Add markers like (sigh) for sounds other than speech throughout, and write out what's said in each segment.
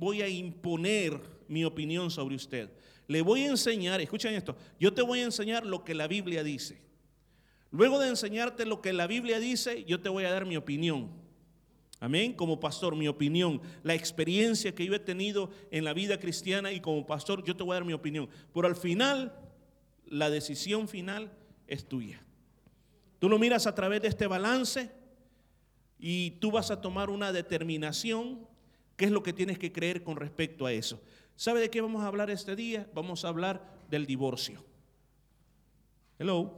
voy a imponer mi opinión sobre usted. Le voy a enseñar, escuchen esto, yo te voy a enseñar lo que la Biblia dice. Luego de enseñarte lo que la Biblia dice, yo te voy a dar mi opinión. Amén, como pastor, mi opinión, la experiencia que yo he tenido en la vida cristiana y como pastor, yo te voy a dar mi opinión. Pero al final, la decisión final es tuya. Tú lo miras a través de este balance y tú vas a tomar una determinación, qué es lo que tienes que creer con respecto a eso. ¿Sabe de qué vamos a hablar este día? Vamos a hablar del divorcio. Hello.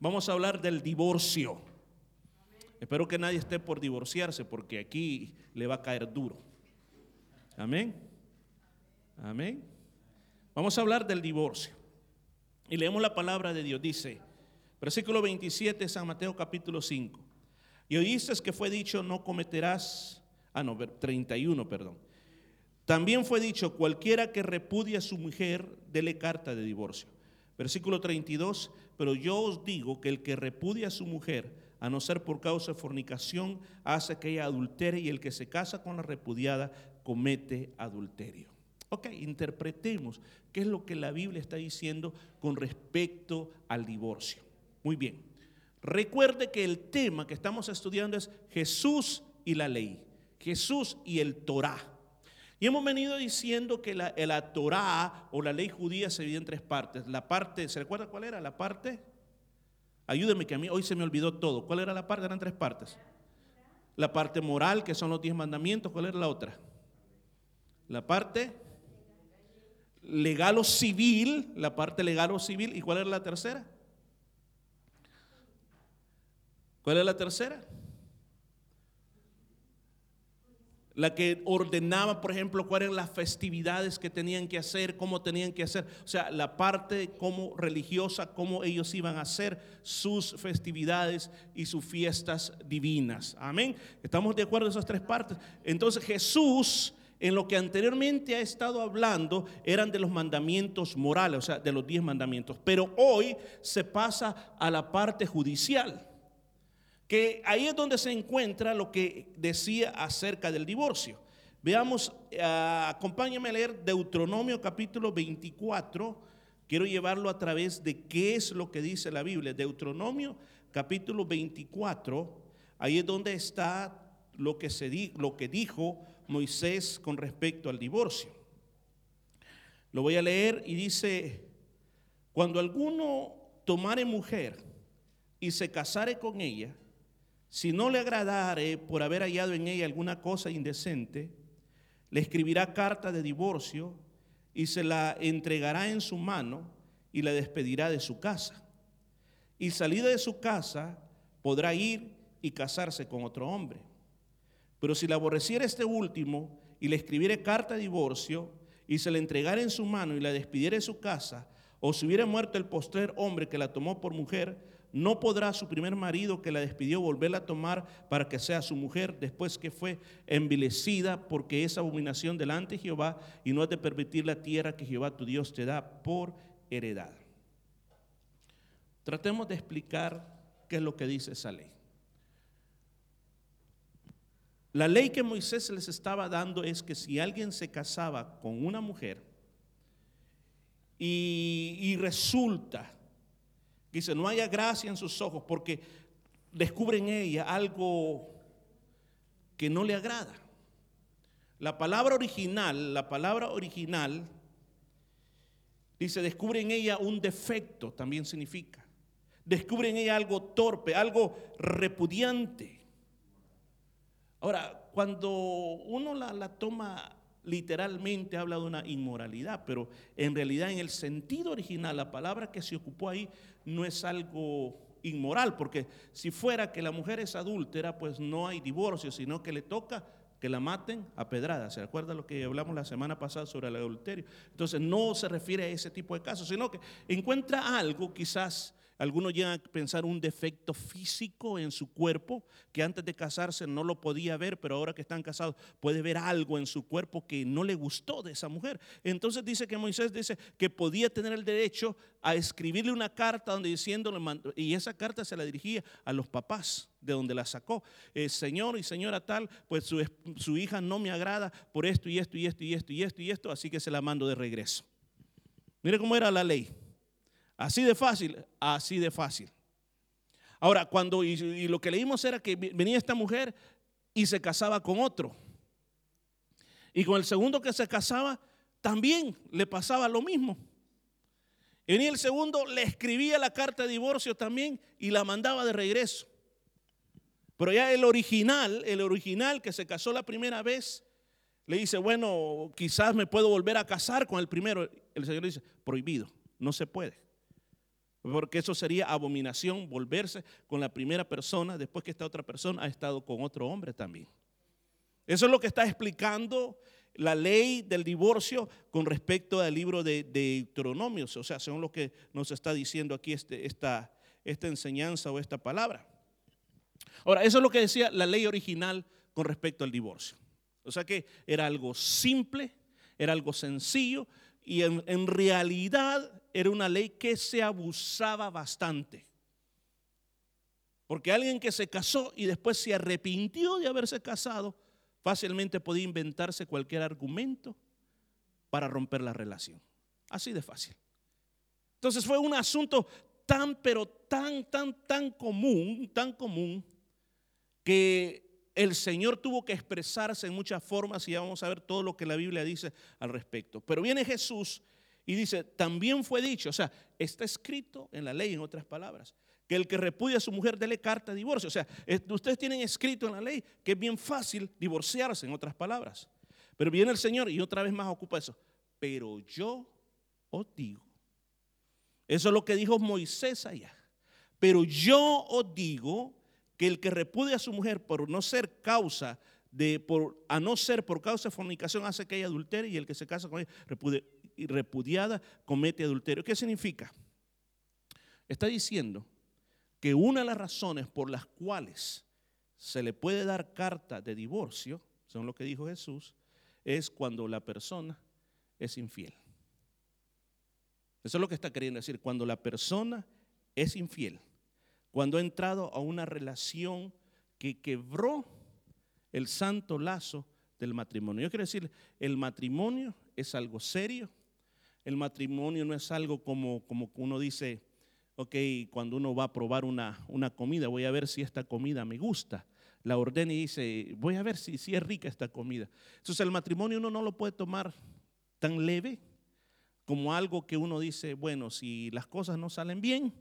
Vamos a hablar del divorcio. Espero que nadie esté por divorciarse porque aquí le va a caer duro. Amén. Amén. Vamos a hablar del divorcio. Y leemos la palabra de Dios. Dice, versículo 27, San Mateo capítulo 5. Y oíste que fue dicho, no cometerás, ah, no, 31, perdón. También fue dicho, cualquiera que repudie a su mujer, dele carta de divorcio. Versículo 32, pero yo os digo que el que repudia a su mujer, a no ser por causa de fornicación, hace que ella adultere y el que se casa con la repudiada comete adulterio. Ok, interpretemos qué es lo que la Biblia está diciendo con respecto al divorcio. Muy bien. Recuerde que el tema que estamos estudiando es Jesús y la ley. Jesús y el Torah. Y hemos venido diciendo que la, la Torah o la ley judía se divide en tres partes. La parte, ¿se recuerda cuál era? La parte, ayúdeme que a mí hoy se me olvidó todo. ¿Cuál era la parte? Eran tres partes. La parte moral, que son los diez mandamientos. ¿Cuál era la otra? La parte legal o civil, la parte legal o civil. ¿Y cuál era la tercera? ¿Cuál es la tercera? La que ordenaba, por ejemplo, cuáles eran las festividades que tenían que hacer, cómo tenían que hacer, o sea, la parte como religiosa, cómo ellos iban a hacer sus festividades y sus fiestas divinas. Amén. Estamos de acuerdo en esas tres partes. Entonces Jesús, en lo que anteriormente ha estado hablando, eran de los mandamientos morales, o sea, de los diez mandamientos, pero hoy se pasa a la parte judicial que ahí es donde se encuentra lo que decía acerca del divorcio. Veamos, uh, acompáñame a leer Deuteronomio capítulo 24. Quiero llevarlo a través de qué es lo que dice la Biblia. Deuteronomio capítulo 24, ahí es donde está lo que, se lo que dijo Moisés con respecto al divorcio. Lo voy a leer y dice, cuando alguno tomare mujer y se casare con ella, si no le agradare por haber hallado en ella alguna cosa indecente, le escribirá carta de divorcio y se la entregará en su mano y la despedirá de su casa. Y salida de su casa podrá ir y casarse con otro hombre. Pero si la aborreciera este último y le escribiere carta de divorcio y se la entregara en su mano y la despidiera de su casa, o si hubiera muerto el postrer hombre que la tomó por mujer, no podrá su primer marido que la despidió volverla a tomar para que sea su mujer después que fue envilecida porque es abominación delante de Jehová y no has de permitir la tierra que Jehová tu Dios te da por heredad. Tratemos de explicar qué es lo que dice esa ley. La ley que Moisés les estaba dando es que si alguien se casaba con una mujer y, y resulta Dice, no haya gracia en sus ojos porque descubre en ella algo que no le agrada. La palabra original, la palabra original, dice, descubre en ella un defecto, también significa. Descubre en ella algo torpe, algo repudiante. Ahora, cuando uno la, la toma literalmente habla de una inmoralidad, pero en realidad en el sentido original, la palabra que se ocupó ahí no es algo inmoral, porque si fuera que la mujer es adúltera, pues no hay divorcio, sino que le toca que la maten a pedradas. ¿Se acuerda lo que hablamos la semana pasada sobre el adulterio? Entonces no se refiere a ese tipo de casos, sino que encuentra algo quizás Algunos llegan a pensar un defecto físico en su cuerpo, que antes de casarse no lo podía ver, pero ahora que están casados puede ver algo en su cuerpo que no le gustó de esa mujer. Entonces dice que Moisés dice que podía tener el derecho a escribirle una carta donde diciéndole, y esa carta se la dirigía a los papás de donde la sacó. Eh, señor y señora tal, pues su, su hija no me agrada por esto y esto y esto y esto y esto y esto, así que se la mando de regreso. Mire cómo era la ley. Así de fácil, así de fácil. Ahora, cuando, y, lo que leímos era que venía esta mujer y se casaba con otro. Y con el segundo que se casaba, también le pasaba lo mismo. Y venía el segundo, le escribía la carta de divorcio también y la mandaba de regreso. Pero ya el original, el original que se casó la primera vez, le dice, bueno, quizás me puedo volver a casar con el primero. El Señor dice, prohibido, no se puede. Porque eso sería abominación, volverse con la primera persona después que esta otra persona ha estado con otro hombre también. Eso es lo que está explicando la ley del divorcio con respecto al libro de, Deuteronomios, o sea, según lo que nos está diciendo aquí este, esta, esta enseñanza o esta palabra. Ahora, eso es lo que decía la ley original con respecto al divorcio. O sea que era algo simple, era algo sencillo, y en, realidad era una ley que se abusaba bastante. Porque alguien que se casó y después se arrepintió de haberse casado, fácilmente podía inventarse cualquier argumento para romper la relación. Así de fácil. Entonces fue un asunto tan, pero tan, tan, tan común, tan común, que el Señor tuvo que expresarse en muchas formas y ya vamos a ver todo lo que la Biblia dice al respecto. Pero viene Jesús y dice, también fue dicho, o sea, está escrito en la ley, en otras palabras, que el que repudia a su mujer dele carta de divorcio. O sea, ustedes tienen escrito en la ley que es bien fácil divorciarse, en otras palabras. Pero viene el Señor y otra vez más ocupa eso. Pero yo os digo, eso es lo que dijo Moisés allá. Pero yo os digo que el que repudia a su mujer por no ser causa de, por, a no ser por causa de fornicación hace que ella adultere y el que se casa con ella repudiada comete adulterio. ¿Qué significa? Está diciendo que una de las razones por las cuales se le puede dar carta de divorcio, según lo que dijo Jesús, es cuando la persona es infiel. Eso es lo que está queriendo decir, cuando la persona es infiel cuando ha entrado a una relación que quebró el santo lazo del matrimonio. Yo quiero decir, el matrimonio es algo serio, el matrimonio no es algo como, como uno dice, ok, cuando uno va a probar una, una comida, voy a ver si esta comida me gusta. La ordena y dice, voy a ver si, si es rica esta comida. Entonces el matrimonio uno no lo puede tomar tan leve como algo que uno dice, bueno, si las cosas no salen bien,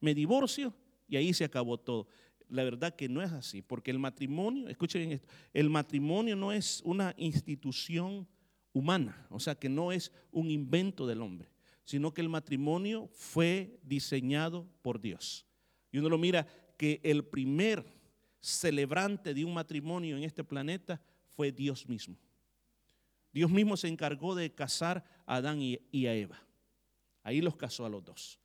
me divorcio y ahí se acabó todo. La verdad que no es así, porque el matrimonio, escuchen esto, el matrimonio no es una institución humana, o sea que no es un invento del hombre, sino que el matrimonio fue diseñado por Dios. Y uno lo mira que el primer celebrante de un matrimonio en este planeta fue Dios mismo. Dios mismo se encargó de casar a Adán y a Eva. Ahí los casó a los dos.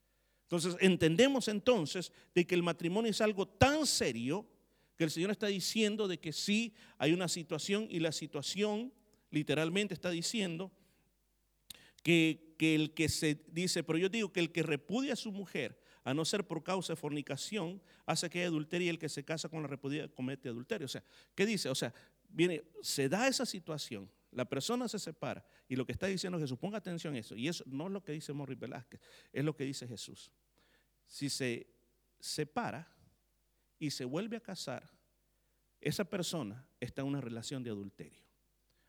Entonces entendemos entonces de que el matrimonio es algo tan serio que el Señor está diciendo de que sí hay una situación y la situación literalmente está diciendo que, que, el que se dice, pero yo digo que el que repudia a su mujer, a no ser por causa de fornicación, hace que haya adulterio y el que se casa con la repudia comete adulterio. O sea, ¿qué dice? O sea, viene, se da esa situación, la persona se separa y lo que está diciendo Jesús, ponga atención a eso, y eso no es lo que dice Morris Velázquez, es lo que dice Jesús. Si se separa y se vuelve a casar, esa persona está en una relación de adulterio.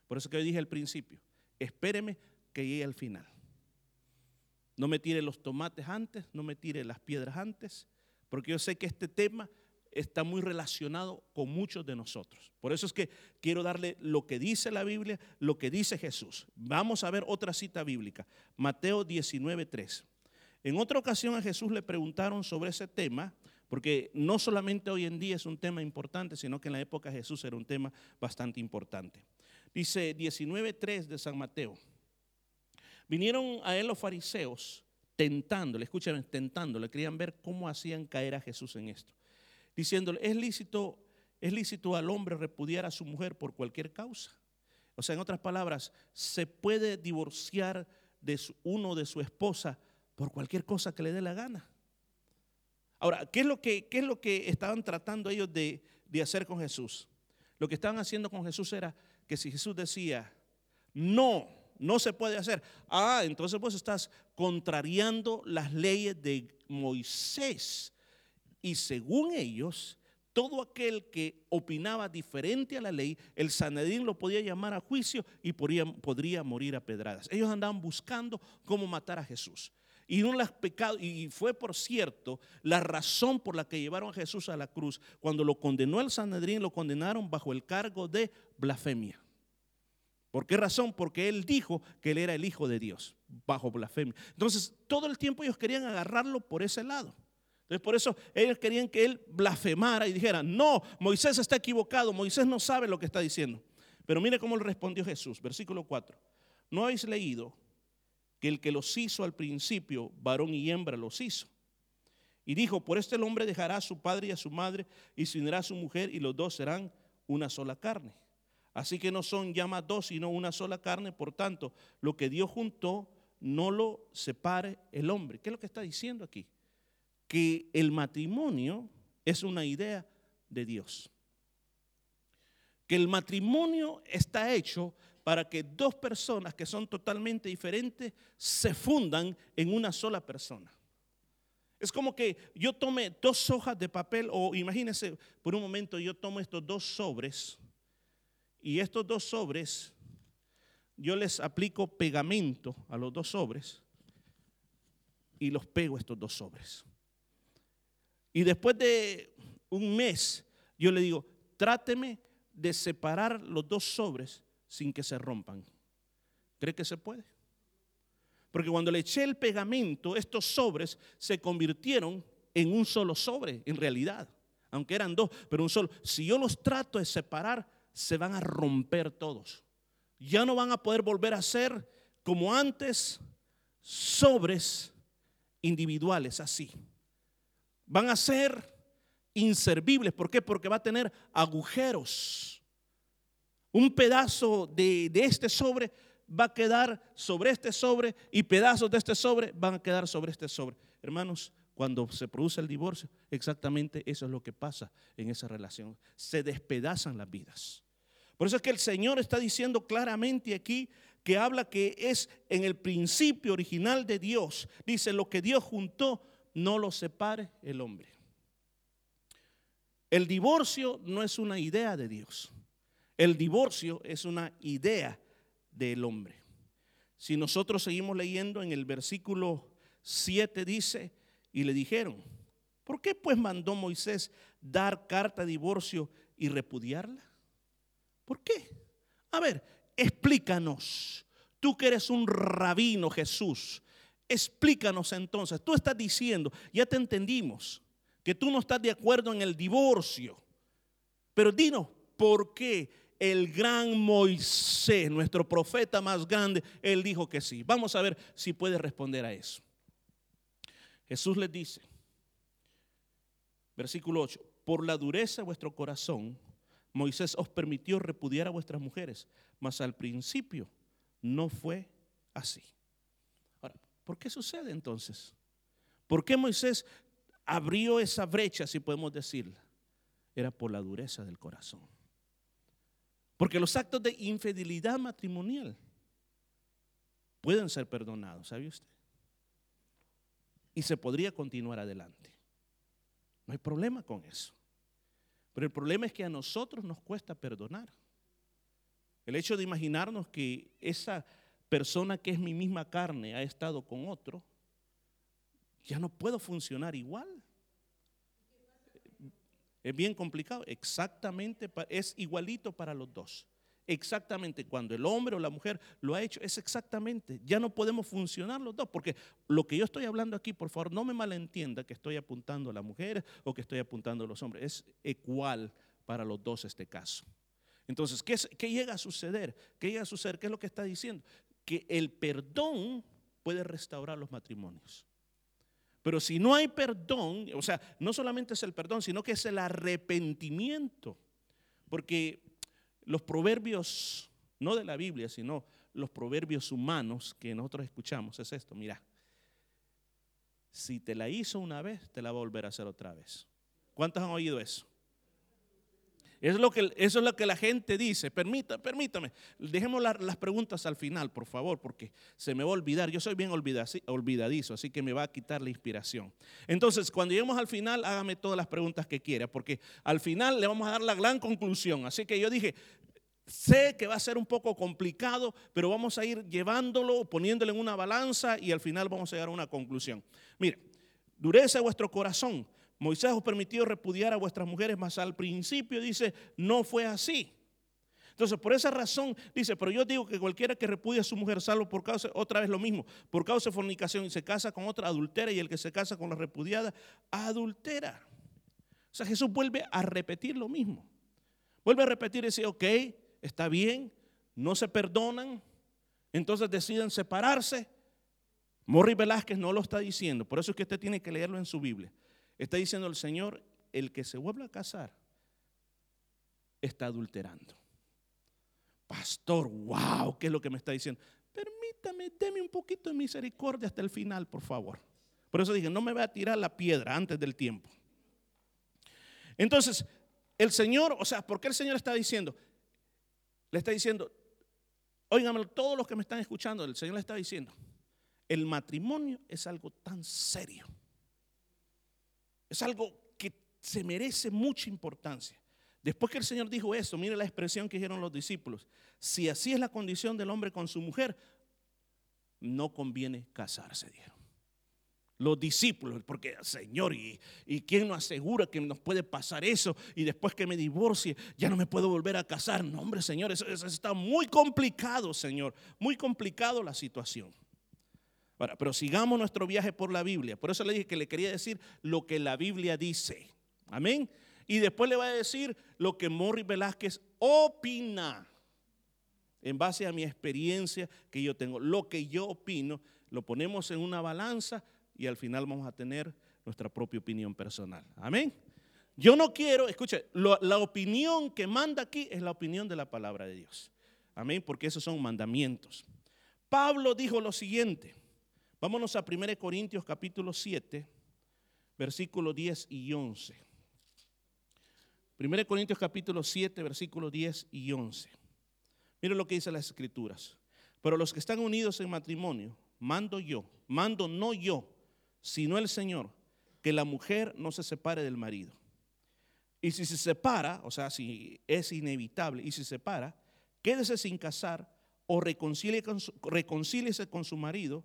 Por eso que yo dije al principio, espéreme que llegue al final. No me tire los tomates antes, no me tire las piedras antes, porque yo sé que este tema está muy relacionado con muchos de nosotros. Por eso es que quiero darle lo que dice la Biblia, lo que dice Jesús. Vamos a ver otra cita bíblica, Mateo 19:3. En otra ocasión a Jesús le preguntaron sobre ese tema, porque no solamente hoy en día es un tema importante, sino que en la época de Jesús era un tema bastante importante. Dice 19:3 de San Mateo. Vinieron a él los fariseos tentándole, escúchame, tentándole, querían ver cómo hacían caer a Jesús en esto. Diciéndole, es lícito, es lícito al hombre repudiar a su mujer por cualquier causa. O sea, en otras palabras, se puede divorciar de uno de su esposa por cualquier cosa que le dé la gana. Ahora, ¿qué es lo que, qué es lo que estaban tratando ellos de, de hacer con Jesús? Lo que estaban haciendo con Jesús era que si Jesús decía, no, no se puede hacer, ah, entonces pues estás contrariando las leyes de Moisés. Y según ellos, todo aquel que opinaba diferente a la ley, el Sanedrín lo podía llamar a juicio y podría, podría morir a pedradas. Ellos andaban buscando cómo matar a Jesús. Y, no las pecado, y fue, por cierto, la razón por la que llevaron a Jesús a la cruz. Cuando lo condenó el Sanedrín, lo condenaron bajo el cargo de blasfemia. ¿Por qué razón? Porque él dijo que él era el Hijo de Dios, bajo blasfemia. Entonces, todo el tiempo ellos querían agarrarlo por ese lado. Entonces, por eso ellos querían que él blasfemara y dijera, no, Moisés está equivocado, Moisés no sabe lo que está diciendo. Pero mire cómo le respondió Jesús, versículo 4. ¿No habéis leído que el que los hizo al principio, varón y hembra, los hizo. Y dijo, por este el hombre dejará a su padre y a su madre y se unirá a su mujer y los dos serán una sola carne. Así que no son ya más dos, sino una sola carne. Por tanto, lo que Dios juntó, no lo separe el hombre. ¿Qué es lo que está diciendo aquí? Que el matrimonio es una idea de Dios. Que el matrimonio está hecho para que dos personas que son totalmente diferentes se fundan en una sola persona. Es como que yo tome dos hojas de papel o imagínense por un momento yo tomo estos dos sobres y estos dos sobres yo les aplico pegamento a los dos sobres y los pego estos dos sobres. Y después de un mes yo le digo, tráteme de separar los dos sobres sin que se rompan. ¿Cree que se puede? Porque cuando le eché el pegamento, estos sobres se convirtieron en un solo sobre, en realidad. Aunque eran dos, pero un solo. Si yo los trato de separar, se van a romper todos. Ya no van a poder volver a ser como antes sobres individuales así. Van a ser inservibles. ¿Por qué? Porque va a tener agujeros un pedazo de, este sobre va a quedar sobre este sobre y pedazos de este sobre van a quedar sobre este sobre. Hermanos, cuando se produce el divorcio, exactamente eso es lo que pasa en esa relación. Se despedazan las vidas. Por eso es que el Señor está diciendo claramente aquí que habla que es en el principio original de Dios. Dice, lo que Dios juntó, no lo separe el hombre. El divorcio no es una idea de Dios. El divorcio es una idea del hombre. Si nosotros seguimos leyendo en el versículo 7 dice, y le dijeron, ¿por qué pues mandó Moisés dar carta de divorcio y repudiarla? ¿Por qué? A ver, explícanos. Tú que eres un rabino, Jesús, explícanos entonces. Tú estás diciendo, ya te entendimos, que tú no estás de acuerdo en el divorcio. Pero dinos, ¿por qué el gran Moisés, nuestro profeta más grande, él dijo que sí. Vamos a ver si puede responder a eso. Jesús les dice, versículo 8, por la dureza de vuestro corazón, Moisés os permitió repudiar a vuestras mujeres, mas al principio no fue así. ¿Por qué sucede entonces? ¿Por qué Moisés abrió esa brecha, si podemos decirla? Era por la dureza del corazón. Porque los actos de infidelidad matrimonial pueden ser perdonados, ¿sabe usted? Y se podría continuar adelante. No hay problema con eso. Pero el problema es que a nosotros nos cuesta perdonar. El hecho de imaginarnos que esa persona que es mi misma carne ha estado con otro, ya no puedo funcionar igual. Es bien complicado. Exactamente, es igualito para los dos. Exactamente, cuando el hombre o la mujer lo ha hecho, es exactamente. Ya no podemos funcionar los dos, porque lo que yo estoy hablando aquí, por favor, no me malentienda que estoy apuntando a las mujeres o que estoy apuntando a los hombres. Es igual para los dos este caso. Entonces, ¿qué, ¿qué llega a suceder? ¿Qué llega a suceder? ¿Qué es lo que está diciendo? Que el perdón puede restaurar los matrimonios. Pero si no hay perdón, o sea, no solamente es el perdón, sino que es el arrepentimiento. Porque los proverbios, no de la Biblia, sino los proverbios humanos que nosotros escuchamos, es esto, mira, si te la hizo una vez, te la va a volver a hacer otra vez. ¿Cuántos han oído eso? Eso es lo que, eso es lo que la gente dice. Permita, permítame. Dejemos las preguntas al final, por favor, porque se me va a olvidar. Yo soy bien olvidadizo, así que me va a quitar la inspiración. Entonces, cuando lleguemos al final, hágame todas las preguntas que quiera, porque al final le vamos a dar la gran conclusión. Así que yo dije, sé que va a ser un poco complicado, pero vamos a ir llevándolo, poniéndolo en una balanza y al final vamos a llegar a una conclusión. Mire, dureza vuestro corazón Moisés os permitió repudiar a vuestras mujeres, mas al principio dice, no fue así. Entonces, por esa razón, dice, pero yo digo que cualquiera que repudia a su mujer, salvo por causa, otra vez lo mismo, por causa de fornicación y se casa con otra adultera y el que se casa con la repudiada, adultera. O sea, Jesús vuelve a repetir lo mismo. Vuelve a repetir y dice, ok, está bien, no se perdonan, entonces deciden separarse. Morri Velázquez no lo está diciendo, por eso es que usted tiene que leerlo en su Biblia. Está diciendo el Señor, el que se vuelve a casar está adulterando. Pastor, wow, ¿qué es lo que me está diciendo? Permítame, deme un poquito de misericordia hasta el final, por favor. Por eso dije, no me voy a tirar la piedra antes del tiempo. Entonces, el Señor, o sea, ¿por qué el Señor está diciendo? Le está diciendo, óigame, todos los que me están escuchando, el Señor le está diciendo, el matrimonio es algo tan serio es algo que se merece mucha importancia. Después que el Señor dijo eso, mire la expresión que dijeron los discípulos. Si así es la condición del hombre con su mujer, no conviene casarse, dijeron. Los discípulos, porque Señor, ¿y, ¿y quién nos asegura que nos puede pasar eso? Y después que me divorcie, ya no me puedo volver a casar. No, hombre, Señor, eso está muy complicado, Señor. Muy complicado la situación pero sigamos nuestro viaje por la Biblia. Por eso le dije que le quería decir lo que la Biblia dice. Amén. Y después le voy a decir lo que Morris Velázquez opina en base a mi experiencia que yo tengo. Lo que yo opino, lo ponemos en una balanza y al final vamos a tener nuestra propia opinión personal. Amén. Yo no quiero, escuche, la opinión que manda aquí es la opinión de la palabra de Dios. Amén, porque esos son mandamientos. Pablo dijo lo siguiente, Vámonos a 1 Corintios capítulo 7, versículos 10 y 11. 1 Corintios capítulo 7, versículos 10 y 11. Miren lo que dice las escrituras. Pero los que están unidos en matrimonio, mando yo, mando no yo, sino el Señor, que la mujer no se separe del marido. Y si se separa, o sea, si es inevitable, y si se separa, quédese sin casar o reconcíliese con su marido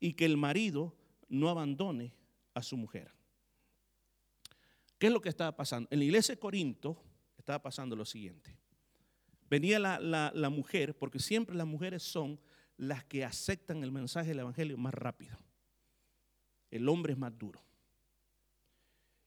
y que el marido no abandone a su mujer. ¿Qué es lo que estaba pasando? En la iglesia de Corinto estaba pasando lo siguiente. Venía la, mujer, porque siempre las mujeres son las que aceptan el mensaje del Evangelio más rápido. El hombre es más duro.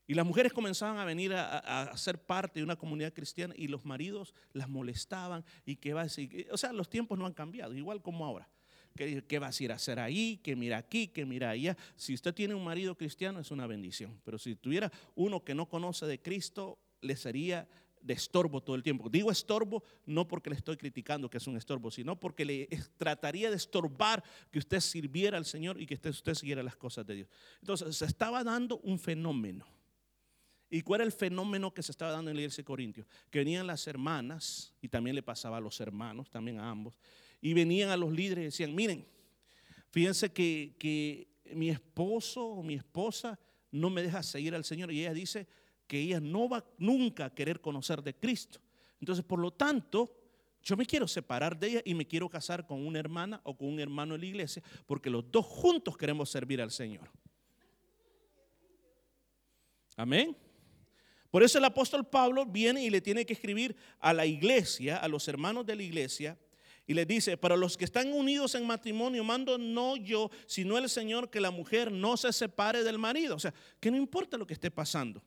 Y las mujeres comenzaban a venir a, a, ser parte de una comunidad cristiana y los maridos las molestaban y que va a decir, o sea, los tiempos no han cambiado, igual como ahora. ¿Qué, vas a ir a hacer ahí? ¿Qué mira aquí? ¿Qué mira allá? Si usted tiene un marido cristiano es una bendición. Pero si tuviera uno que no conoce de Cristo, le sería de estorbo todo el tiempo. Digo estorbo no porque le estoy criticando que es un estorbo, sino porque le trataría de estorbar que usted sirviera al Señor y que usted, usted siguiera las cosas de Dios. Entonces se estaba dando un fenómeno. ¿Y cuál era el fenómeno que se estaba dando en la iglesia de Corintios? Que venían las hermanas, y también le pasaba a los hermanos, también a ambos, y venían a los líderes y decían, miren, fíjense que, mi esposo o mi esposa no me deja seguir al Señor y ella dice que ella no va nunca a querer conocer de Cristo. Entonces, por lo tanto, yo me quiero separar de ella y me quiero casar con una hermana o con un hermano de la iglesia porque los dos juntos queremos servir al Señor. Amén. Por eso el apóstol Pablo viene y le tiene que escribir a la iglesia, a los hermanos de la iglesia, y le dice, para los que están unidos en matrimonio, mando no yo, sino el Señor que la mujer no se separe del marido. O sea, que no importa lo que esté pasando.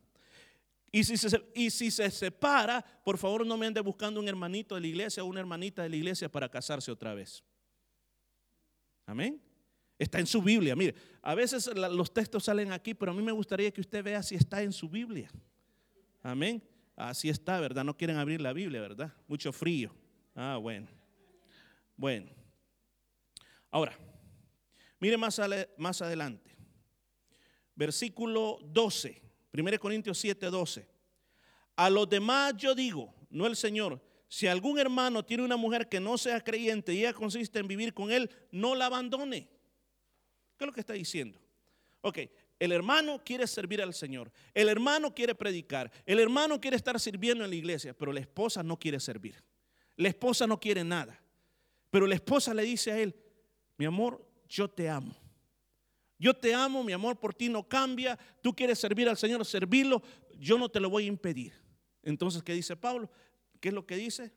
Y si, se, y si se separa, por favor no me ande buscando un hermanito de la iglesia o una hermanita de la iglesia para casarse otra vez. Amén. Está en su Biblia. Mire, a veces los textos salen aquí, pero a mí me gustaría que usted vea si está en su Biblia. Amén. Así está, ¿verdad? No quieren abrir la Biblia, ¿verdad? Mucho frío. Ah, bueno. Bueno. Ahora, mire más, más adelante. Versículo 12. 1 Corintios 7, 12. A los demás yo digo, no el Señor, si algún hermano tiene una mujer que no sea creyente y ella consiste en vivir con él, no la abandone. ¿Qué es lo que está diciendo? Ok, el hermano quiere servir al Señor, el hermano quiere predicar, el hermano quiere estar sirviendo en la iglesia, pero la esposa no quiere servir. La esposa no quiere nada. Pero la esposa le dice a él, mi amor, yo te amo. Yo te amo, mi amor por ti no cambia. Tú quieres servir al Señor, servirlo, yo no te lo voy a impedir. Entonces, ¿qué dice Pablo? ¿Qué es lo que dice?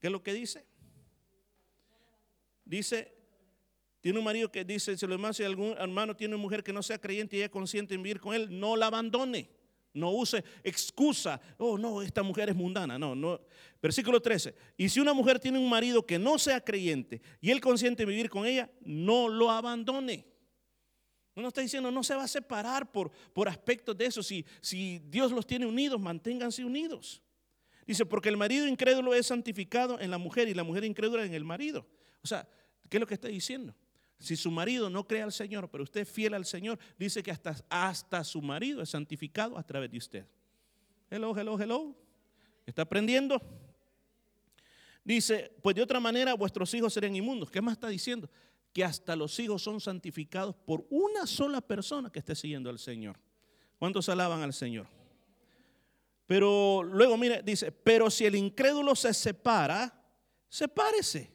¿Qué es lo que dice? Dice, tiene un marido que dice, si, lo si algún hermano tiene una mujer que no sea creyente y ella consciente en vivir con él, no la abandone. No use excusa. Oh, no, esta mujer es mundana. No, no. Versículo 13. Y si una mujer tiene un marido que no sea creyente y él consiente en vivir con ella, no lo abandone. No está diciendo, no se va a separar por, por aspectos de eso. Si, si Dios los tiene unidos, manténganse unidos. Dice, porque el marido incrédulo es santificado en la mujer y la mujer incrédula en el marido. O sea, ¿qué es lo que está diciendo? Si su marido no cree al Señor, pero usted es fiel al Señor, dice que hasta, hasta su marido es santificado a través de usted. Hello, hello, hello. ¿Está aprendiendo? Dice, pues de otra manera vuestros hijos serían inmundos. ¿Qué más está diciendo? Que hasta los hijos son santificados por una sola persona que esté siguiendo al Señor. ¿Cuántos alaban al Señor? Pero luego, mire, dice, pero si el incrédulo se separa, sepárese.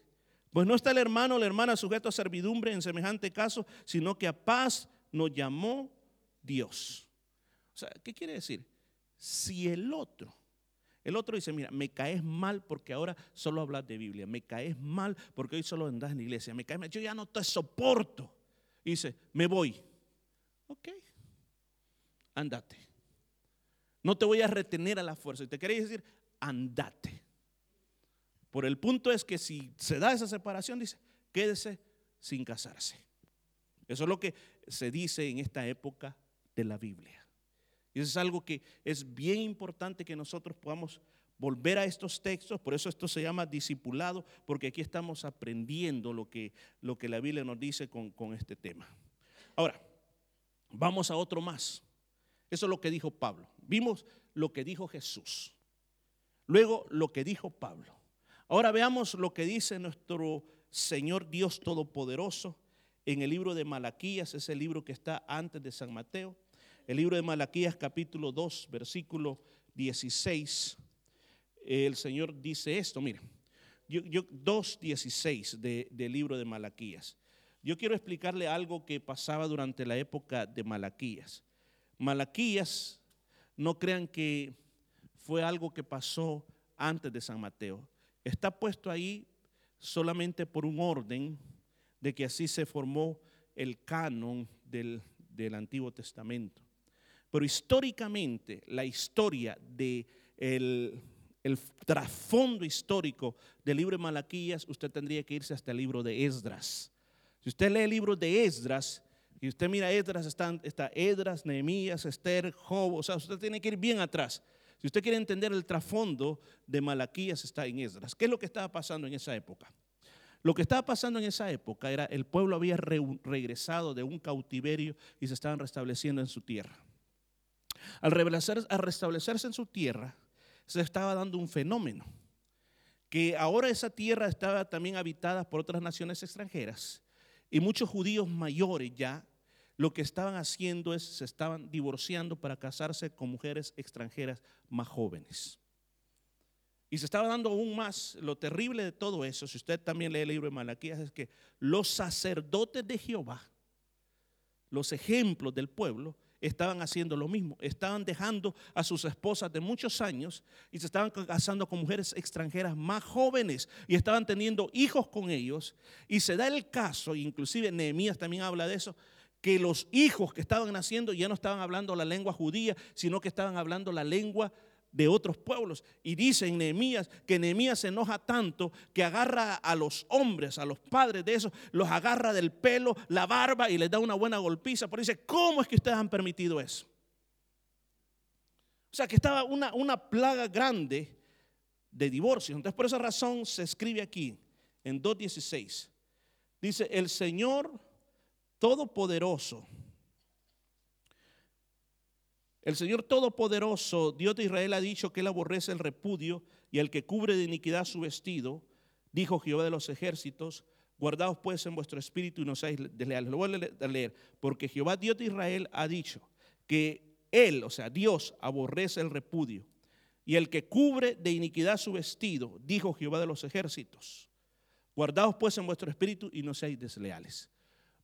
Pues no está el hermano o la hermana sujeto a servidumbre en semejante caso, sino que a paz nos llamó Dios. O sea, ¿qué quiere decir? Si el otro, el otro dice, mira, me caes mal porque ahora solo hablas de Biblia, me caes mal porque hoy solo andas en la iglesia, me caes mal, yo ya no te soporto. dice, me voy. Ok, andate. No te voy a retener a la fuerza. Y te quería decir, andate. Por el punto es que si se da esa separación, dice, quédese sin casarse. Eso es lo que se dice en esta época de la Biblia. Y eso es algo que es bien importante que nosotros podamos volver a estos textos, por eso esto se llama discipulado, porque aquí estamos aprendiendo lo que, lo que la Biblia nos dice con, con este tema. Ahora, vamos a otro más. Eso es lo que dijo Pablo. Vimos lo que dijo Jesús. Luego lo que dijo Pablo. Ahora veamos lo que dice nuestro Señor Dios Todopoderoso en el libro de Malaquías, ese libro que está antes de San Mateo. El libro de Malaquías capítulo 2, versículo 16. El Señor dice esto, mire, yo, 2.16 del libro de Malaquías. Yo quiero explicarle algo que pasaba durante la época de Malaquías. Malaquías, no crean que fue algo que pasó antes de San Mateo está puesto ahí solamente por un orden de que así se formó el canon del, Antiguo Testamento. Pero históricamente, la historia de el, trasfondo histórico del libro de Malaquías, usted tendría que irse hasta el libro de Esdras. Si usted lee el libro de Esdras, y usted mira Esdras, está, está Esdras, Nehemías, Esther, Job, o sea, usted tiene que ir bien atrás. Si usted quiere entender el trasfondo de Malaquías está en Esdras. ¿Qué es lo que estaba pasando en esa época? Lo que estaba pasando en esa época era el pueblo había regresado de un cautiverio y se estaban restableciendo en su tierra. Al, al restablecerse en su tierra, se estaba dando un fenómeno, que ahora esa tierra estaba también habitada por otras naciones extranjeras y muchos judíos mayores ya lo que estaban haciendo es, se estaban divorciando para casarse con mujeres extranjeras más jóvenes. Y se estaba dando aún más, lo terrible de todo eso, si usted también lee el libro de Malaquías, es que los sacerdotes de Jehová, los ejemplos del pueblo, estaban haciendo lo mismo. Estaban dejando a sus esposas de muchos años y se estaban casando con mujeres extranjeras más jóvenes y estaban teniendo hijos con ellos. Y se da el caso, inclusive Nehemías también habla de eso, que los hijos que estaban naciendo ya no estaban hablando la lengua judía, sino que estaban hablando la lengua de otros pueblos. Y dice en Nehemías que Nehemías se enoja tanto que agarra a los hombres, a los padres de esos, los agarra del pelo, la barba y les da una buena golpiza. Pero dice, ¿cómo es que ustedes han permitido eso? O sea, que estaba una, una plaga grande de divorcio. Entonces, por esa razón se escribe aquí, en 2.16. Dice, el Señor Todopoderoso el Señor Todopoderoso, Dios de Israel, ha dicho que Él aborrece el repudio y el que cubre de iniquidad su vestido, dijo Jehová de los ejércitos, guardaos pues en vuestro espíritu y no seáis desleales. Lo voy a leer, porque Jehová Dios de Israel ha dicho que Él, o sea, Dios, aborrece el repudio y el que cubre de iniquidad su vestido, dijo Jehová de los ejércitos, guardaos pues en vuestro espíritu y no seáis desleales.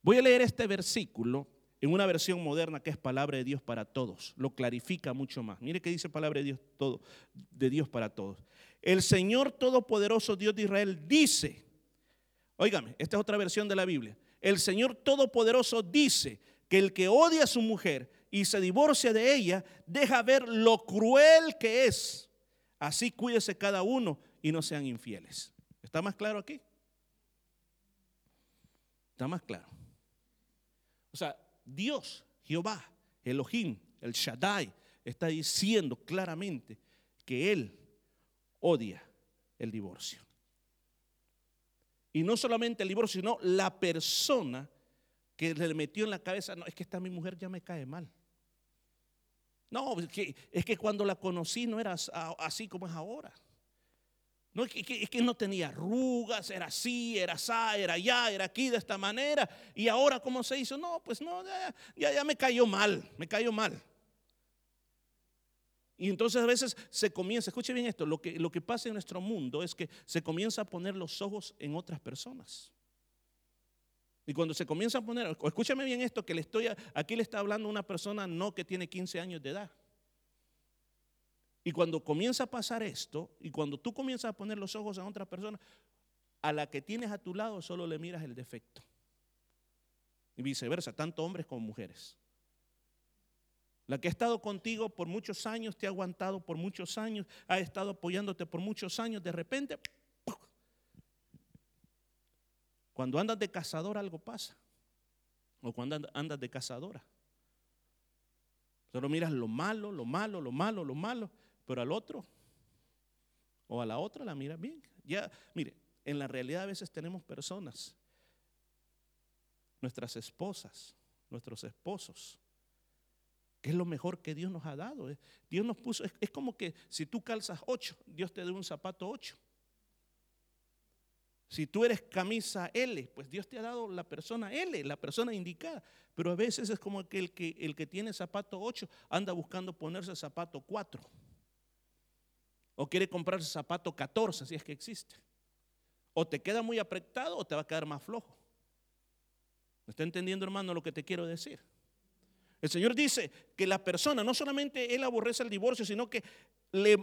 Voy a leer este versículo en una versión moderna que es palabra de Dios para todos. Lo clarifica mucho más. Mire que dice palabra de Dios, para todos. El Señor Todopoderoso, Dios de Israel, dice, óigame, esta es otra versión de la Biblia. El Señor Todopoderoso dice que el que odia a su mujer y se divorcia de ella, deja ver lo cruel que es. Así cuídese cada uno y no sean infieles. ¿Está más claro aquí? Está más claro. O sea, Dios, Jehová, Elohim, el Shaddai, está diciendo claramente que Él odia el divorcio. Y no solamente el divorcio, sino la persona que le metió en la cabeza, no, es que esta mi mujer ya me cae mal. No, es que, es que cuando la conocí no era así como es ahora. No, es que, no tenía arrugas, era así, era así, era allá, era aquí de esta manera. Y ahora, ¿cómo se hizo? No, pues no, ya, ya, me cayó mal, me cayó mal. Y entonces a veces se comienza, escuche bien esto, lo que, lo que pasa en nuestro mundo es que se comienza a poner los ojos en otras personas. Y cuando se comienza a poner, escúchame bien esto, que le estoy, aquí le está hablando una persona no que tiene 15 años de edad. Y cuando comienza a pasar esto, y cuando tú comienzas a poner los ojos en otra persona, a la que tienes a tu lado solo le miras el defecto. Y viceversa, tanto hombres como mujeres. La que ha estado contigo por muchos años, te ha aguantado por muchos años, ha estado apoyándote por muchos años, de repente, cuando andas de cazador algo pasa. O cuando andas de cazadora. Solo miras lo malo, lo malo, lo malo, lo malo. Pero al otro o a la otra la mira bien. Ya, mire, en la realidad a veces tenemos personas, nuestras esposas, nuestros esposos, que es lo mejor que Dios nos ha dado. Eh. Dios nos puso, es, como que si tú calzas ocho, Dios te da un zapato ocho. Si tú eres camisa L, pues Dios te ha dado la persona L, la persona indicada. Pero a veces es como que el que, el que tiene zapato 8 anda buscando ponerse zapato 4. O quiere comprarse zapato 14, si es que existe. O te queda muy apretado o te va a quedar más flojo. ¿Me está entendiendo, hermano, lo que te quiero decir? El Señor dice que la persona, no solamente Él aborrece el divorcio, sino que le,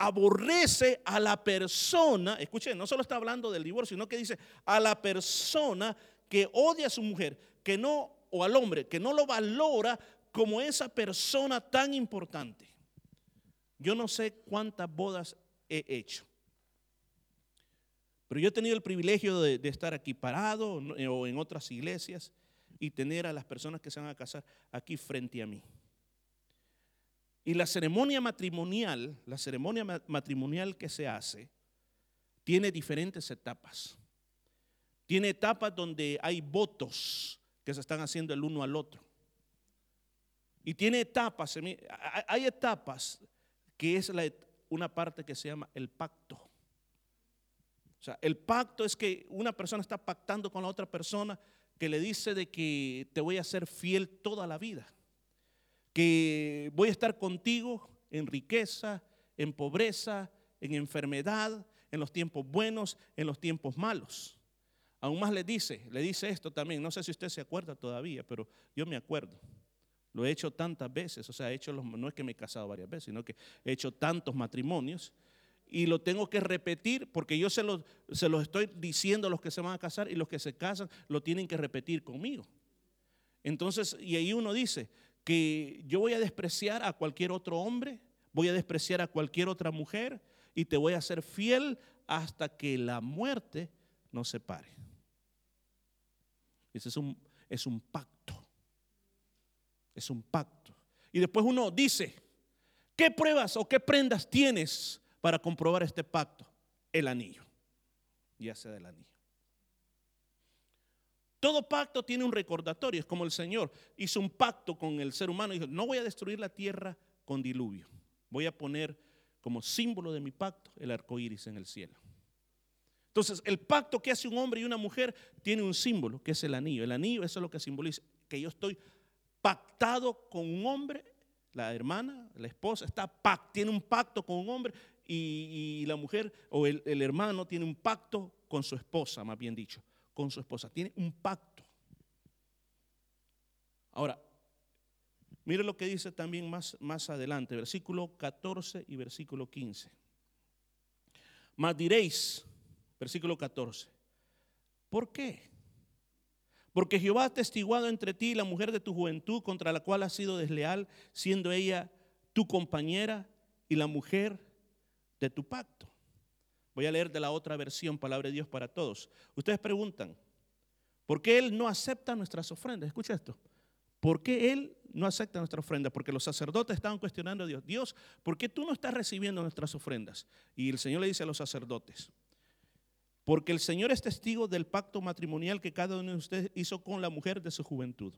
aborrece a la persona, escuchen, no solo está hablando del divorcio, sino que dice a la persona que odia a su mujer, que no, o al hombre, que no lo valora como esa persona tan importante. Yo no sé cuántas bodas he hecho. Pero yo he tenido el privilegio de, estar aquí parado o en otras iglesias y tener a las personas que se van a casar aquí frente a mí. Y la ceremonia matrimonial, la ceremonia matrimonial que se hace, tiene diferentes etapas. Tiene etapas donde hay votos que se están haciendo el uno al otro. Y tiene etapas, hay etapas que es una parte que se llama el pacto. O sea, el pacto es que una persona está pactando con la otra persona que le dice de que te voy a ser fiel toda la vida, que voy a estar contigo en riqueza, en pobreza, en enfermedad, en los tiempos buenos, en los tiempos malos. Aún más le dice, le dice esto también, no sé si usted se acuerda todavía, pero yo me acuerdo. Lo he hecho tantas veces, o sea, he hecho no es que me he casado varias veces, sino que he hecho tantos matrimonios y lo tengo que repetir porque yo se los, se los estoy diciendo a los que se van a casar y los que se casan lo tienen que repetir conmigo. Entonces, y ahí uno dice que yo voy a despreciar a cualquier otro hombre voy a despreciar a cualquier otra mujer y te voy a ser fiel hasta que la muerte nos separe. Ese es un, es un pacto. Es un pacto. Y después uno dice, ¿qué pruebas o qué prendas tienes para comprobar este pacto? El anillo. Ya sea del anillo. Todo pacto tiene un recordatorio, es como el Señor hizo un pacto con el ser humano y dijo, no voy a destruir la tierra con diluvio, voy a poner como símbolo de mi pacto el arco iris en el cielo. Entonces, el pacto que hace un hombre y una mujer tiene un símbolo, que es el anillo. El anillo, eso es lo que simboliza, que yo estoy pactado con un hombre, la hermana, la esposa, está tiene un pacto con un hombre y, la mujer o el, hermano tiene un pacto con su esposa, más bien dicho con su esposa. Tiene un pacto. Ahora, mire lo que dice también más, más adelante, versículo 14 y versículo 15. Mas diréis, versículo 14, ¿por qué? Porque Jehová ha testiguado entre ti la mujer de tu juventud contra la cual has sido desleal, siendo ella tu compañera y la mujer de tu pacto. Voy a leer de la otra versión, Palabra de Dios para todos. Ustedes preguntan, ¿por qué Él no acepta nuestras ofrendas? Escucha esto. ¿Por qué Él no acepta nuestras ofrendas? Porque los sacerdotes estaban cuestionando a Dios. Dios, ¿por qué tú no estás recibiendo nuestras ofrendas? Y el Señor le dice a los sacerdotes, porque el Señor es testigo del pacto matrimonial que cada uno de ustedes hizo con la mujer de su juventud.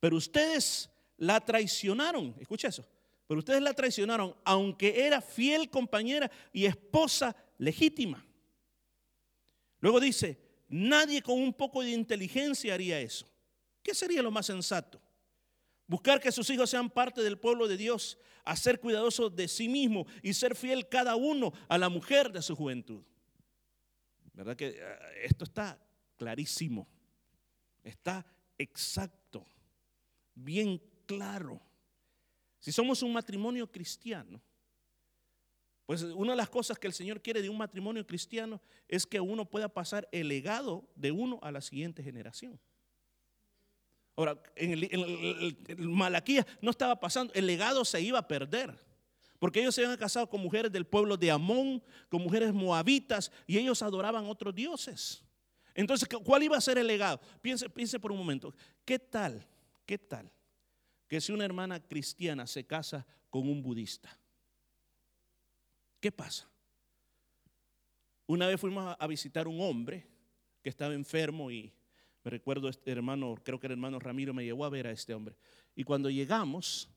Pero ustedes la traicionaron. Escucha eso. Pero ustedes la traicionaron, aunque era fiel compañera y esposa legítima. Luego dice, nadie con un poco de inteligencia haría eso. ¿Qué sería lo más sensato? Buscar que sus hijos sean parte del pueblo de Dios, a ser cuidadosos de sí mismo y ser fiel cada uno a la mujer de su juventud. ¿Verdad que eh, esto está clarísimo? Está exacto, bien claro. Si somos un matrimonio cristiano, pues una de las cosas que el Señor quiere de un matrimonio cristiano es que uno pueda pasar el legado de uno a la siguiente generación. Ahora, en el, Malaquía no estaba pasando, el legado se iba a perder. Porque ellos se habían casado con mujeres del pueblo de Amón, con mujeres moabitas, y ellos adoraban otros dioses. Entonces, ¿cuál iba a ser el legado? Piense, piense por un momento, ¿qué tal? ¿Qué tal? que si una hermana cristiana se casa con un budista, ¿qué pasa? Una vez fuimos a visitar un hombre que estaba enfermo y me recuerdo este hermano, creo que el hermano Ramiro me llevó a ver a este hombre. Y cuando llegamos,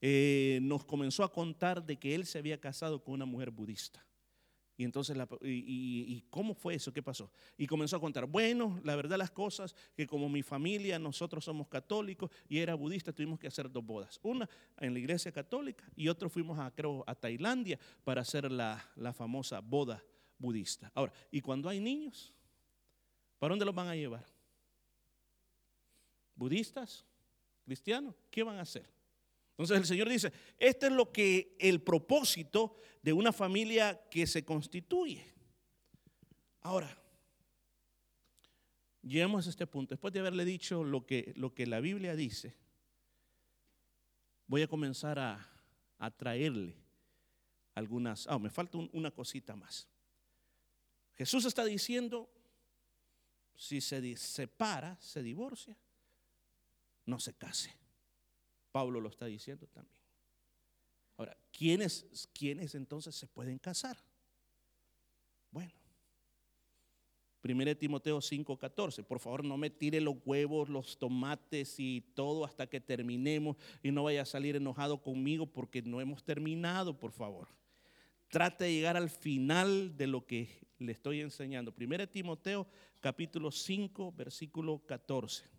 eh, nos comenzó a contar de que él se había casado con una mujer budista. Y entonces, y, cómo fue eso? ¿Qué pasó? Y comenzó a contar, bueno, la verdad las cosas, que como mi familia, nosotros somos católicos y era budista, tuvimos que hacer dos bodas. Una en la iglesia católica y otro fuimos a, creo, a Tailandia para hacer la, la famosa boda budista. Ahora, ¿y cuando hay niños? ¿Para dónde los van a llevar? ¿Budistas? ¿Cristianos? ¿Qué van a hacer? Entonces el Señor dice, este es lo que el propósito de una familia que se constituye. Ahora, llegamos a este punto. Después de haberle dicho lo que, lo que la Biblia dice, voy a comenzar a, a traerle algunas... Ah, me falta una cosita más. Jesús está diciendo, si se separa, se divorcia, no se case. Pablo lo está diciendo también. Ahora, ¿quiénes, ¿quiénes entonces se pueden casar? Bueno, 1 Timoteo 5:14, por favor no me tire los huevos, los tomates y todo hasta que terminemos y no vaya a salir enojado conmigo porque no hemos terminado, por favor. Trate de llegar al final de lo que le estoy enseñando. 1 Timoteo capítulo 5, versículo 14.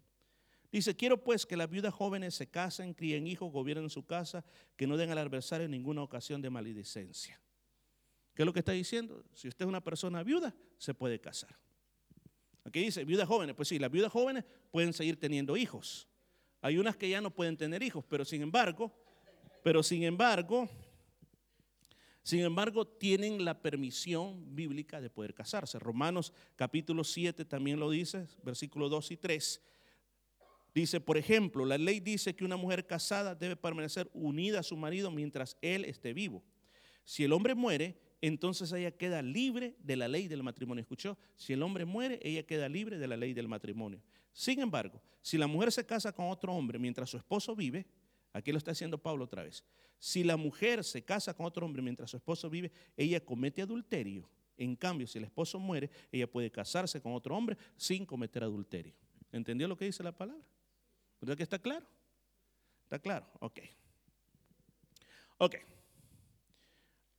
Dice, quiero pues que las viudas jóvenes se casen, críen hijos, gobiernen su casa, que no den al adversario ninguna ocasión de maledicencia. ¿Qué es lo que está diciendo? Si usted es una persona viuda, se puede casar. Aquí dice, viudas jóvenes, pues sí, las viudas jóvenes pueden seguir teniendo hijos. Hay unas que ya no pueden tener hijos, pero sin embargo, pero sin embargo, sin embargo, tienen la permisión bíblica de poder casarse. Romanos capítulo 7 también lo dice, versículos 2 y 3 Dice, por ejemplo, la ley dice que una mujer casada debe permanecer unida a su marido mientras él esté vivo. Si el hombre muere, entonces ella queda libre de la ley del matrimonio. ¿Escuchó? Si el hombre muere, ella queda libre de la ley del matrimonio. Sin embargo, si la mujer se casa con otro hombre mientras su esposo vive, aquí lo está haciendo Pablo otra vez, si la mujer se casa con otro hombre mientras su esposo vive, ella comete adulterio. En cambio, si el esposo muere, ella puede casarse con otro hombre sin cometer adulterio. ¿Entendió lo que dice la palabra? ¿Verdad que está claro? ¿Está claro? Ok. Ok.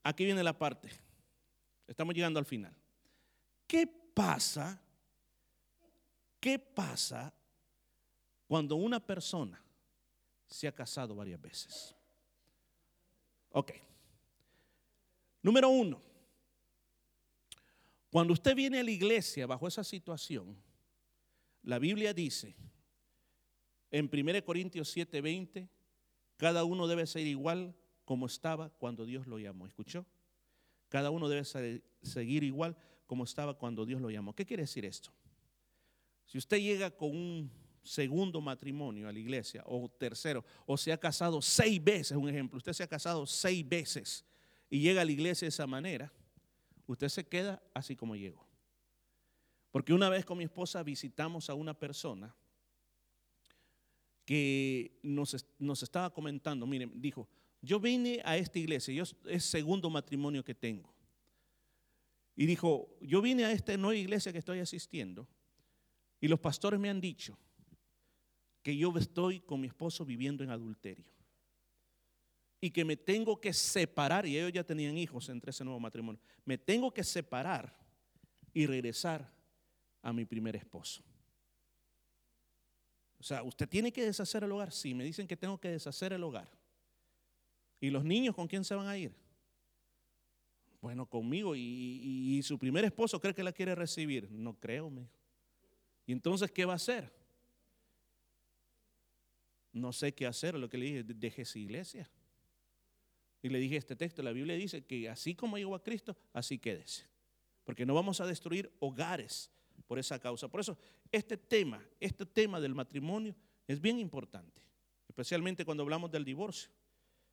Aquí viene la parte. Estamos llegando al final. ¿Qué pasa? ¿Qué pasa cuando una persona se ha casado varias veces? Ok. Número uno. Cuando usted viene a la iglesia bajo esa situación, la Biblia dice en 1 Corintios 7:20, cada uno debe ser igual como estaba cuando Dios lo llamó. ¿Escuchó? Cada uno debe seguir igual como estaba cuando Dios lo llamó. ¿Qué quiere decir esto? Si usted llega con un segundo matrimonio a la iglesia, o tercero, o se ha casado seis veces, un ejemplo, usted se ha casado seis veces y llega a la iglesia de esa manera, usted se queda así como llegó. Porque una vez con mi esposa visitamos a una persona que nos, nos estaba comentando, miren, dijo, yo vine a esta iglesia, yo, es segundo matrimonio que tengo. Y dijo, yo vine a esta nueva iglesia que estoy asistiendo y los pastores me han dicho que yo estoy con mi esposo viviendo en adulterio y que me tengo que separar, y ellos ya tenían hijos entre ese nuevo matrimonio, me tengo que separar y regresar a mi primer esposo. O sea, usted tiene que deshacer el hogar. Sí, me dicen que tengo que deshacer el hogar. ¿Y los niños con quién se van a ir? Bueno, conmigo. ¿Y, su primer esposo cree que la quiere recibir? No creo, me ¿Y entonces qué va a hacer? No sé qué hacer. Lo que le dije, deje esa iglesia. Y le dije este texto, la Biblia dice que así como llegó a Cristo, así quédese. Porque no vamos a destruir hogares por esa causa. Por eso, este tema, este tema del matrimonio es bien importante, especialmente cuando hablamos del divorcio,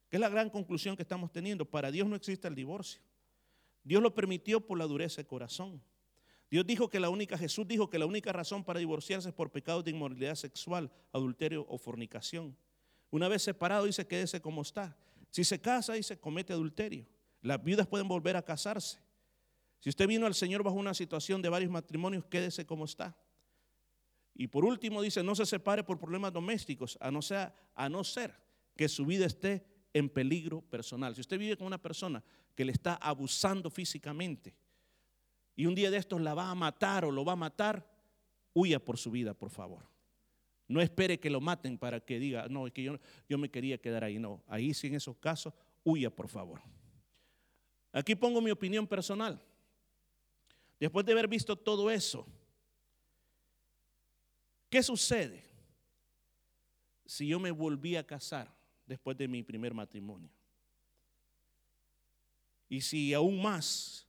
que es la gran conclusión que estamos teniendo. Para Dios no existe el divorcio. Dios lo permitió por la dureza de corazón. Dios dijo que la única, Jesús dijo que la única razón para divorciarse es por pecados de inmoralidad sexual, adulterio o fornicación. Una vez separado, dice, quédese como está. Si se casa, dice, comete adulterio. Las viudas pueden volver a casarse. Si usted vino al Señor bajo una situación de varios matrimonios, quédese como está. Y por último dice, no se separe por problemas domésticos, a no, ser, a no ser que su vida esté en peligro personal. Si usted vive con una persona que le está abusando físicamente y un día de estos la va a matar o lo va a matar, huya por su vida, por favor. No espere que lo maten para que diga, no, es que yo, yo me quería quedar ahí. No, ahí sí en esos casos, huya, por favor. Aquí pongo mi opinión personal. Después de haber visto todo eso, ¿qué sucede si yo me volví a casar después de mi primer matrimonio? Y si aún más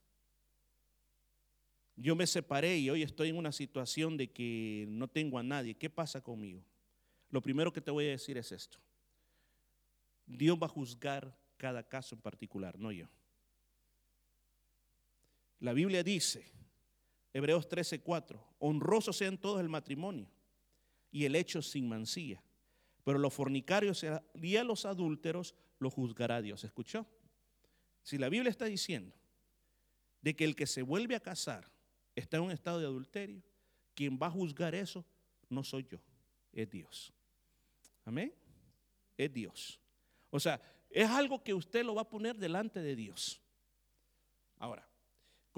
yo me separé y hoy estoy en una situación de que no tengo a nadie, ¿qué pasa conmigo? Lo primero que te voy a decir es esto. Dios va a juzgar cada caso en particular, no yo. La Biblia dice Hebreos 13:4, honrosos sean todos el matrimonio y el hecho sin mancilla, pero los fornicarios y a los adúlteros lo juzgará Dios. ¿Escuchó? Si la Biblia está diciendo de que el que se vuelve a casar está en un estado de adulterio, quien va a juzgar eso no soy yo, es Dios. Amén. Es Dios. O sea, es algo que usted lo va a poner delante de Dios. Ahora,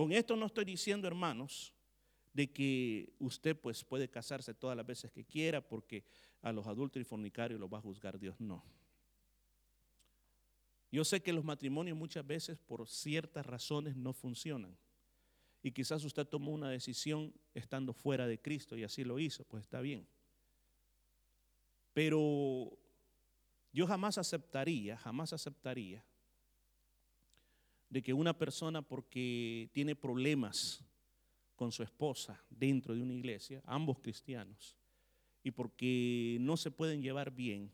con esto no estoy diciendo, hermanos, de que usted pues puede casarse todas las veces que quiera porque a los adultos y fornicarios los va a juzgar Dios. No. Yo sé que los matrimonios muchas veces por ciertas razones no funcionan. Y quizás usted tomó una decisión estando fuera de Cristo y así lo hizo, pues está bien. Pero yo jamás aceptaría, jamás aceptaría de que una persona porque tiene problemas con su esposa dentro de una iglesia, ambos cristianos, y porque no se pueden llevar bien,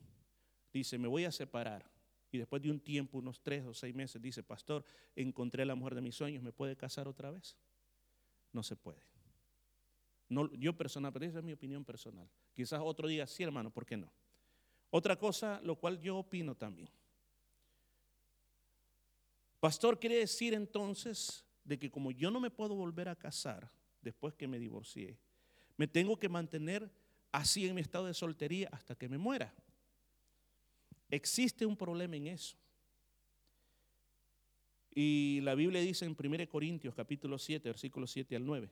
dice, me voy a separar. Y después de un tiempo, unos tres o seis meses, dice, pastor, encontré a la mujer de mis sueños, ¿me puede casar otra vez? No se puede. No, yo personal, pero esa es mi opinión personal. Quizás otro día sí, hermano, ¿por qué no? Otra cosa, lo cual yo opino también. Pastor, quiere decir entonces de que como yo no me puedo volver a casar después que me divorcié, me tengo que mantener así en mi estado de soltería hasta que me muera. Existe un problema en eso. Y la Biblia dice en 1 Corintios capítulo 7, versículos 7 al 9.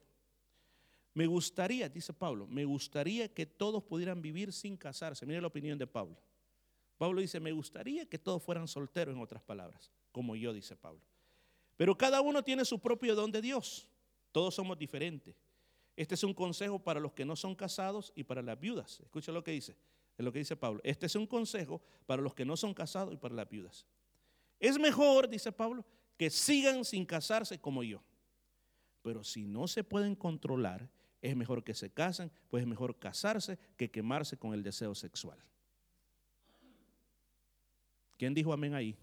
Me gustaría, dice Pablo, me gustaría que todos pudieran vivir sin casarse. Mire la opinión de Pablo. Pablo dice, me gustaría que todos fueran solteros, en otras palabras, como yo, dice Pablo. Pero cada uno tiene su propio don de Dios. Todos somos diferentes. Este es un consejo para los que no son casados y para las viudas. Escucha lo que dice, es lo que dice Pablo. Este es un consejo para los que no son casados y para las viudas. Es mejor, dice Pablo, que sigan sin casarse como yo. Pero si no se pueden controlar, es mejor que se casen, pues es mejor casarse que quemarse con el deseo sexual. ¿Quién dijo amén ahí?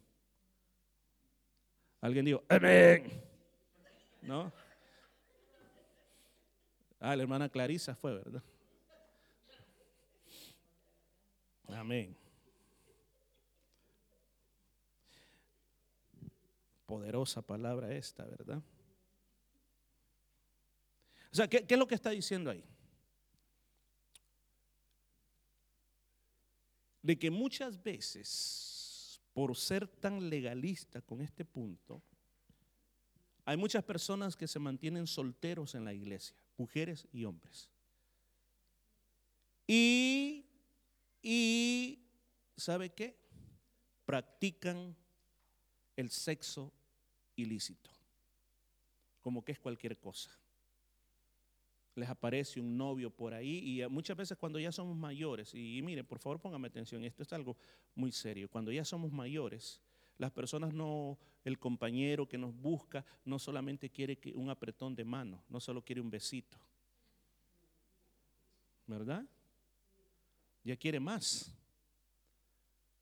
Alguien dijo, amén. ¿No? Ah, la hermana Clarisa fue, ¿verdad? Amén. Poderosa palabra esta, ¿verdad? O sea, ¿qué, ¿qué, es lo que está diciendo ahí? De que muchas veces, por ser tan legalista con este punto, hay muchas personas que se mantienen solteros en la iglesia mujeres y hombres. Y, y ¿sabe qué? Practican el sexo ilícito, como que es cualquier cosa. Les aparece un novio por ahí y muchas veces cuando ya somos mayores, y, miren, por favor póngame atención, esto es algo muy serio, cuando ya somos mayores, las personas no, el compañero que nos busca no solamente quiere un apretón de mano, no solo quiere un besito. ¿Verdad? Ya quiere más.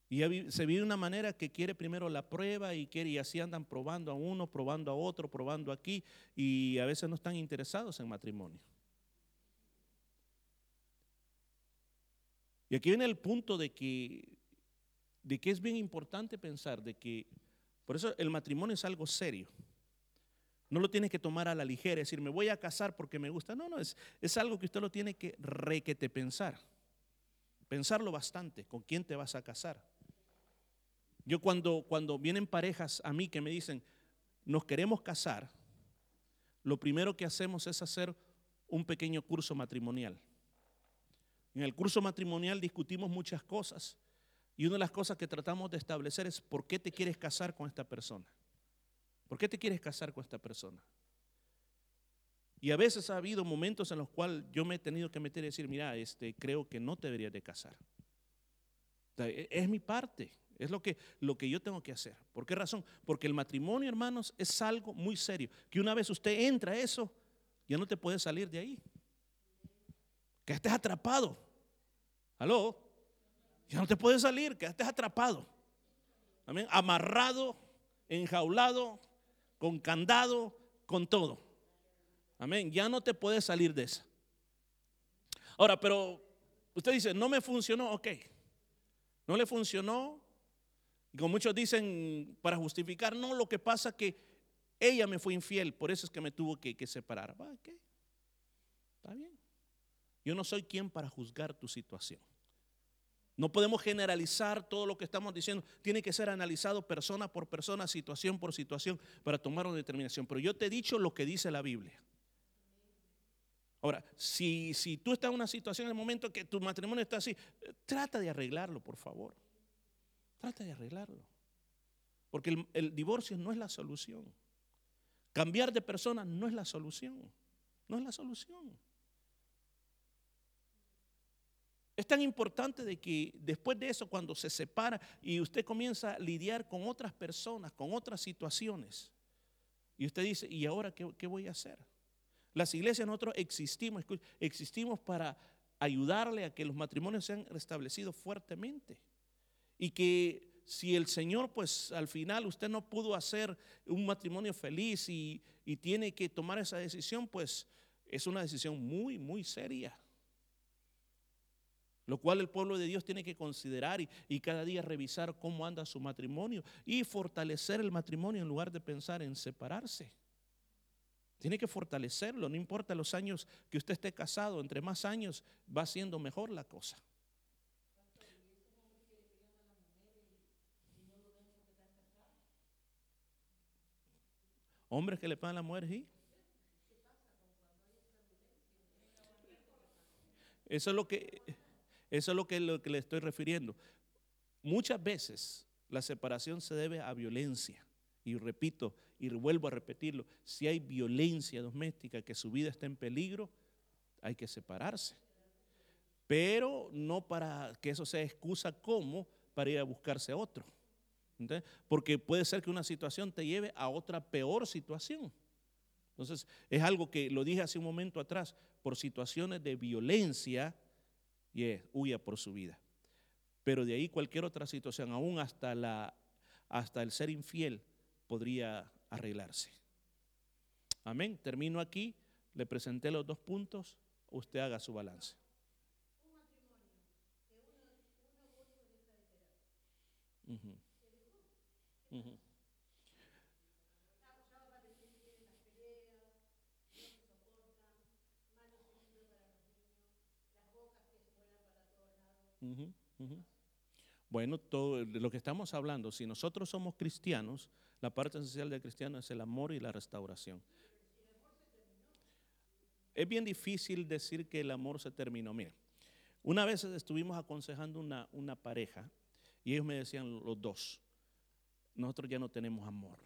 Y se vive de una manera que quiere primero la prueba y quiere y así andan probando a uno, probando a otro, probando aquí y a veces no están interesados en matrimonio. Y aquí viene el punto de que de que es bien importante pensar de que, por eso el matrimonio es algo serio. No lo tiene que tomar a la ligera, decir, me voy a casar porque me gusta. No, no, es, es algo que usted lo tiene que requete pensar. Pensarlo bastante, con quién te vas a casar. Yo cuando, cuando vienen parejas a mí que me dicen, nos queremos casar, lo primero que hacemos es hacer un pequeño curso matrimonial. En el curso matrimonial discutimos muchas cosas y una de las cosas que tratamos de establecer es por qué te quieres casar con esta persona. ¿Por qué te quieres casar con esta persona? Y a veces ha habido momentos en los cuales yo me he tenido que meter y decir, mira, este, creo que no te deberías de casar. E, es mi parte, es lo que, lo que yo tengo que hacer. ¿Por qué razón? Porque el matrimonio, hermanos, es algo muy serio. Que una vez usted entra a eso, ya no te puede salir de ahí. Que estés atrapado. ¿Aló? Ya no te puedes salir, quedaste atrapado. Amén. Amarrado, enjaulado, con candado, con todo. Amén. Ya no te puedes salir de esa. Ahora, pero usted dice, no me funcionó, ok. No le funcionó. Y como muchos dicen, para justificar, no, lo que pasa que ella me fue infiel, por eso es que me tuvo que, separar. ¿Va? Está bien. Yo no soy quien para juzgar tu situación. No podemos generalizar todo lo que estamos diciendo. Tiene que ser analizado persona por persona, situación por situación, para tomar una determinación. Pero yo te he dicho lo que dice la Biblia. Ahora, si, si tú estás en una situación en el momento que tu matrimonio está así, trata de arreglarlo, por favor. Trata de arreglarlo. Porque el, el divorcio no es la solución. Cambiar de persona no es la solución. No es la solución. Es tan importante de que después de eso, cuando se separa y usted comienza a lidiar con otras personas, con otras situaciones, y usted dice, ¿y ahora qué, voy a hacer? Las iglesias nosotros existimos, existimos para ayudarle a que los matrimonios sean restablecidos fuertemente. Y que si el Señor, pues al final usted no pudo hacer un matrimonio feliz y, y tiene que tomar esa decisión, pues es una decisión muy, muy seria. Lo cual el pueblo de Dios tiene que considerar y, y, cada día revisar cómo anda su matrimonio y fortalecer el matrimonio en lugar de pensar en separarse. Tiene que fortalecerlo, no importa los años que usted esté casado, entre más años va siendo mejor la cosa. Hombres que le pagan la mujer, ¿sí? Eso es lo que, eso es lo que, lo que le estoy refiriendo. Muchas veces la separación se debe a violencia. Y repito, y vuelvo a repetirlo, si hay violencia doméstica, que su vida está en peligro, hay que separarse. Pero no para que eso sea excusa como para ir a buscarse otro. Porque puede ser que una situación te lleve a otra peor situación. Entonces, es algo que lo dije hace un momento atrás, por situaciones de violencia, y huya por su vida. Pero de ahí cualquier otra situación, aún hasta, la, hasta el ser infiel, podría arreglarse. Amén. Termino aquí, le presenté los dos puntos, usted haga su balance. Bueno, todo lo que estamos hablando, si nosotros somos cristianos, la parte esencial del cristiano es el amor y la restauración. Es bien difícil decir que el amor se terminó. Mira, una vez estuvimos aconsejando una, una pareja y ellos me decían los dos, nosotros ya no tenemos amor.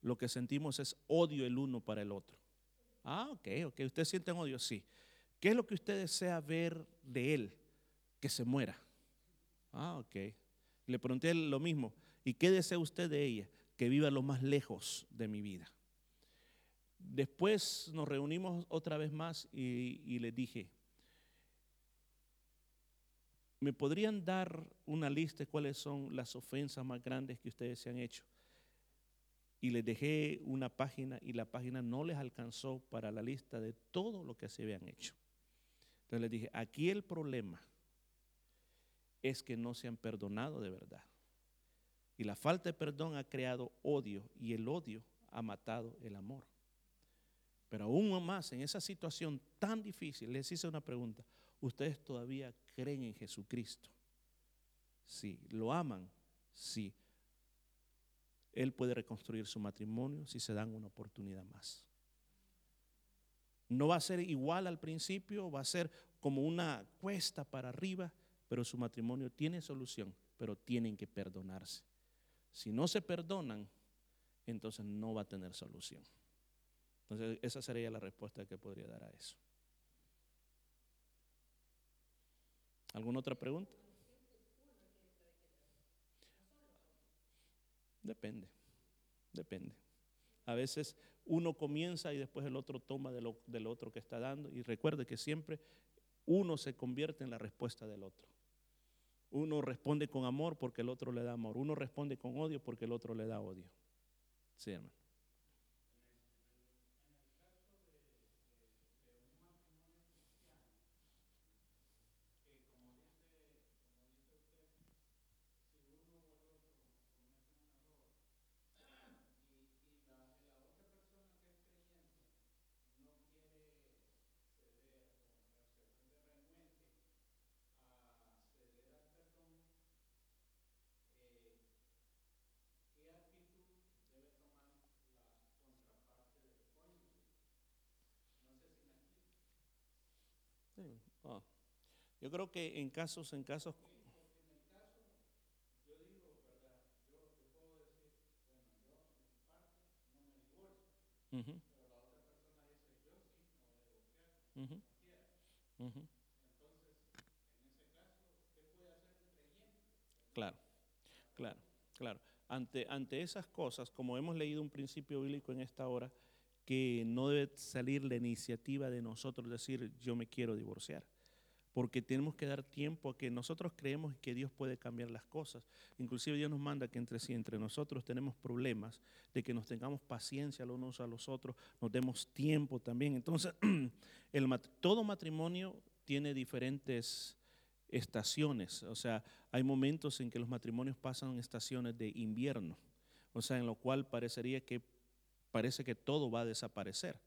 Lo que sentimos es odio el uno para el otro. Ah, ok, ok. ¿Usted siente odio? Sí. ¿Qué es lo que usted desea ver de él? Que se muera. Ah, ok. Le pregunté lo mismo. ¿Y qué desea usted de ella? Que viva lo más lejos de mi vida. Después nos reunimos otra vez más y, le dije, ¿me podrían dar una lista de cuáles son las ofensas más grandes que ustedes se han hecho? Y les dejé una página y la página no les alcanzó para la lista de todo lo que se habían hecho. Entonces les dije, aquí el problema es que no se han perdonado de verdad. Y la falta de perdón ha creado odio y el odio ha matado el amor. Pero aún más, en esa situación tan difícil, les hice una pregunta. ¿Ustedes todavía creen en Jesucristo? Sí. ¿Lo aman? Sí. Él puede reconstruir su matrimonio si se dan una oportunidad más. No va a ser igual al principio, va a ser como una cuesta para arriba, pero su matrimonio tiene solución, pero tienen que perdonarse. Si no se perdonan, entonces no va a tener solución. Entonces, esa sería la respuesta que podría dar a eso. ¿Alguna otra pregunta? Depende, depende. A veces uno comienza y después el otro toma de lo, del otro que está dando. Y recuerde que siempre uno se convierte en la respuesta del otro. Uno responde con amor porque el otro le da amor. Uno responde con odio porque el otro le da odio. Sí, hermano. Ah. Yo creo que en casos, en casos... Yo digo, ¿verdad? Yo te puedo decir, bueno, yo en mi parte no me divorcio, pero la otra persona dice, yo sí no voy a divorciar, no quiero. Entonces, en ese caso, ¿qué puede hacer un creyente? Claro, claro, claro. Ante, ante esas cosas, como hemos leído un principio bíblico en esta hora, que no debe salir la iniciativa de nosotros decir yo me quiero divorciar. porque tenemos que dar tiempo a que nosotros creemos que Dios puede cambiar las cosas. Inclusive Dios nos manda que entre si entre nosotros tenemos problemas, de que nos tengamos paciencia los unos a los otros, nos demos tiempo también. Entonces, (clears throat) el, todo matrimonio tiene diferentes estaciones, o sea, hay momentos en que los matrimonios pasan estaciones de invierno, o sea, en lo cual parecería que parece que todo va a desaparecer.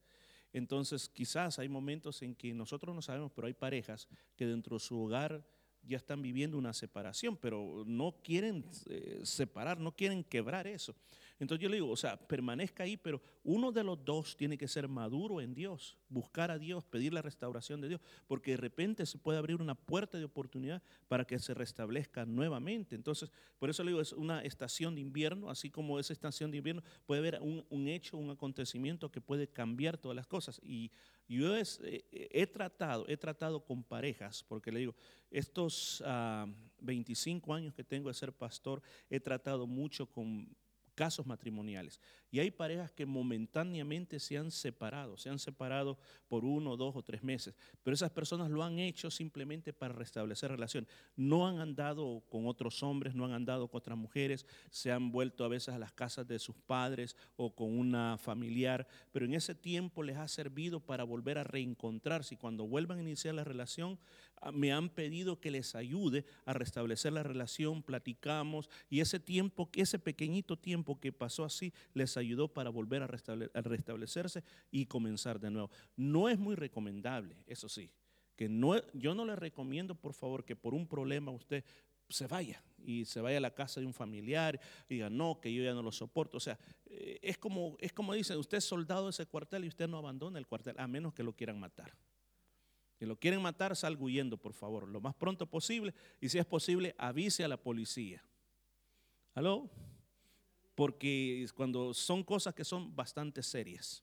Entonces, quizás hay momentos en que nosotros no sabemos, pero hay parejas que dentro de su hogar ya están viviendo una separación, pero no quieren eh, separar, no quieren quebrar eso. Entonces yo le digo, o sea, permanezca ahí, pero uno de los dos tiene que ser maduro en Dios, buscar a Dios, pedir la restauración de Dios, porque de repente se puede abrir una puerta de oportunidad para que se restablezca nuevamente. Entonces, por eso le digo, es una estación de invierno, así como esa estación de invierno puede haber un, hecho, un acontecimiento que puede cambiar todas las cosas. Y yo eh, he tratado, he tratado con parejas, porque le digo, estos 25 ah, años que tengo de ser pastor, he tratado mucho con casos matrimoniales. Y hay parejas que momentáneamente se han separado, se han separado por uno, dos o tres meses, pero esas personas lo han hecho simplemente para restablecer relación. No han andado con otros hombres, no han andado con otras mujeres, se han vuelto a veces a las casas de sus padres o con una familiar, pero en ese tiempo les ha servido para volver a reencontrarse y cuando vuelvan a iniciar la relación, me han pedido que les ayude a restablecer la relación, platicamos y ese tiempo, ese pequeñito tiempo que pasó así, les ayudó para volver a, restablecerse y comenzar de nuevo. No es muy recomendable, eso sí, que no, yo no le recomiendo, por favor, que por un problema usted se vaya y se vaya a la casa de un familiar y diga, no, que yo ya no lo soporto. O sea, eh, es como, es como dicen, usted es soldado de ese cuartel y usted no abandona el cuartel, a menos que lo quieran matar. Si lo quieren matar, salga huyendo, por favor, lo más pronto posible. Y si es posible, avise a la policía. ¿Aló? Porque cuando son cosas que son bastante serias.